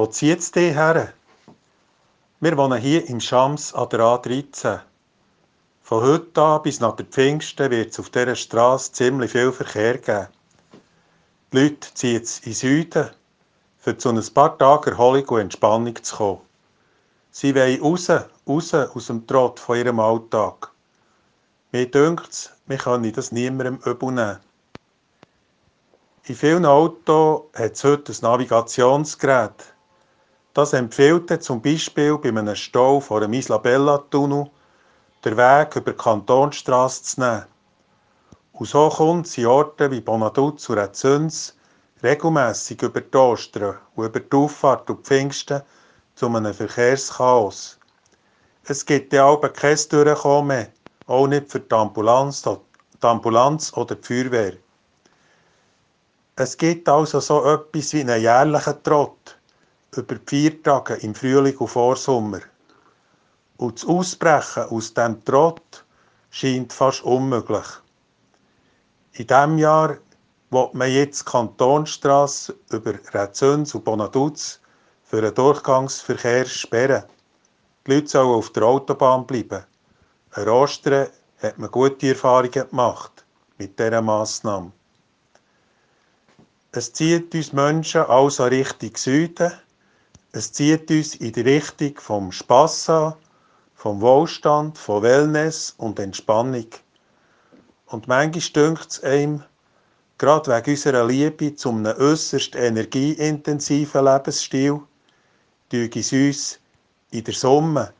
Wo zieht es dich her? Wir wohnen hier im Schams an der A13. Von heute an bis nach der Pfingsten wird es auf dieser Straße ziemlich viel Verkehr geben. Die Leute ziehen jetzt in den Süden, für zu ein paar Tage Erholung und Entspannung zu kommen. Sie wollen raus, raus aus dem Trott von ihrem Alltag. Mir dünkt es, wir können das niemandem übel nehmen. In vielen Autos hat es heute ein Navigationsgerät. Das empfiehlt zum Beispiel bei einem Stau vor dem Isla Bella Tunnel, den Weg über die Kantonstrasse zu nehmen. Und so kommt es in Orten wie Bonaduz und Rezüns regelmässig über die Ostern und über die Auffahrt und Pfingsten zu einem Verkehrschaos. Es gibt ja auch kein Durchkommen mehr, auch nicht für die Ambulanz, die Ambulanz oder die Feuerwehr. Es gibt also so etwas wie einen jährlichen Trott über vier im Frühling und Vorsommer. Und das Ausbrechen aus dem Trott scheint fast unmöglich. In diesem Jahr will man jetzt Kantonstrasse über Rezüns und Bonaduz für den Durchgangsverkehr sperren. Die Leute sollen auf der Autobahn bleiben. An Ostern hat man gute Erfahrungen gemacht mit dieser Massnahme. Es zieht uns Menschen also Richtung Süden. Es zieht uns in die Richtung vom Spass an, vom Wohlstand, von Wellness und Entspannung. Und manchmal dünkt es einem, gerade wegen unserer Liebe zu einem äußerst energieintensiven Lebensstil, tue es uns in der Summe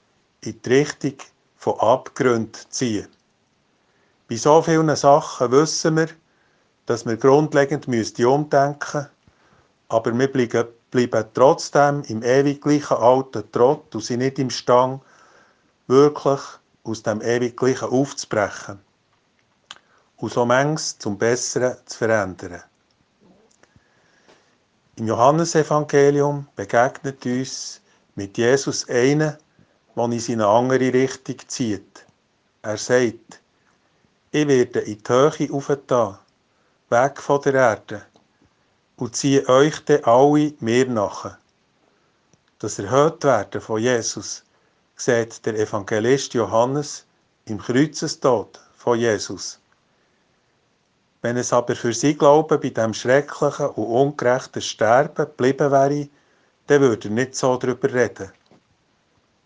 in die Richtung von Abgründen ziehen. Bei so vielen Sachen wissen wir, dass wir grundlegend umdenken aber wir bleiben, bleiben trotzdem im ewig gleichen alten Trott und sind nicht imstande, wirklich aus dem ewig gleichen aufzubrechen und so manches zum Besseren zu verändern. Im Johannesevangelium begegnet uns mit Jesus einer, der in eine andere Richtung zieht. Er sagt, ich werde in die Höhe aufgetan weg von der Erde und ziehe euch dann alle mir nach. Das Erhöhtwerden von Jesus sieht der Evangelist Johannes im Kreuzestod von Jesus. Wenn es aber für sie Glauben bei dem schrecklichen und ungerechten Sterben geblieben wäre, dann würde er nicht so darüber reden.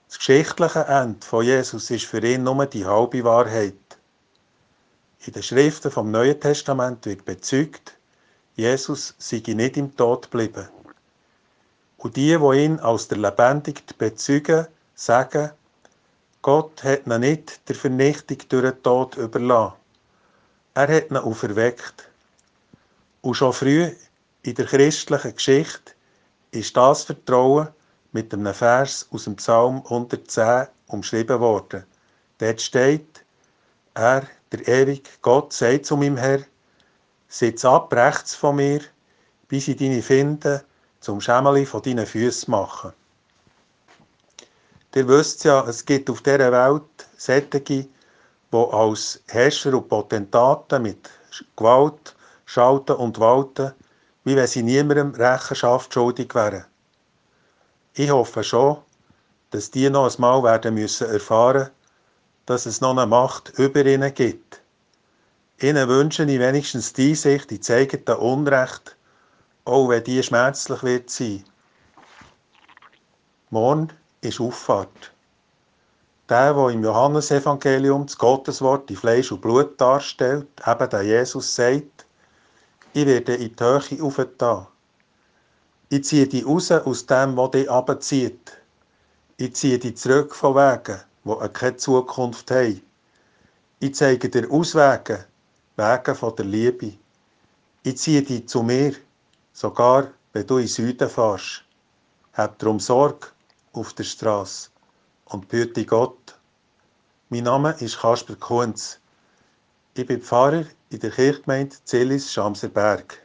Das geschichtliche Ende von Jesus ist für ihn nur die halbe Wahrheit. In den Schriften vom Neuen Testament wird bezeugt, Jesus sei nicht im Tod geblieben. Und die, die ihn als der Lebendig bezeugen, sagen, Gott hat ihn nicht der Vernichtung durch den Tod überlassen. Er hat ihn auferweckt. Und schon früh in der christlichen Geschichte ist das Vertrauen mit einem Vers aus dem Psalm 110 umschrieben worden. Dort steht, er, der ewige Gott sagt zu meinem Herr, sitz ab rechts von mir, bis ich deine Finde zum Schämeli von deinen Füßen mache. Ihr wisst ja, es gibt auf dieser Welt solche, die als Herrscher und Potentaten mit Gewalt schalten und walten, wie wenn sie niemandem Rechenschaft schuldig wären. Ich hoffe schon, dass die noch einmal werden müssen erfahren dass es noch eine Macht über ihnen gibt. Ihnen wünsche ich wenigstens die Einsicht in das Unrecht, auch wenn die schmerzlich wird sein. Morgen ist Auffahrt. Der, der im Johannesevangelium das Gotteswort in Fleisch und Blut darstellt, eben der Jesus sagt, ich werde in die Höhe aufgetan. Ich ziehe dich raus aus dem, was dich abzieht. Ich ziehe dich zurück von Wegen, die keine Zukunft haben. Ich zeige dir Auswege, Wege von der Liebe. Ich ziehe dich zu mir, sogar wenn du in Süden fährst. Hab darum Sorge auf der Straße und bitte Gott. Mein Name ist Kasper Kunz. Ich bin Pfarrer in der Kirchgemeinde Zillis Schamserberg.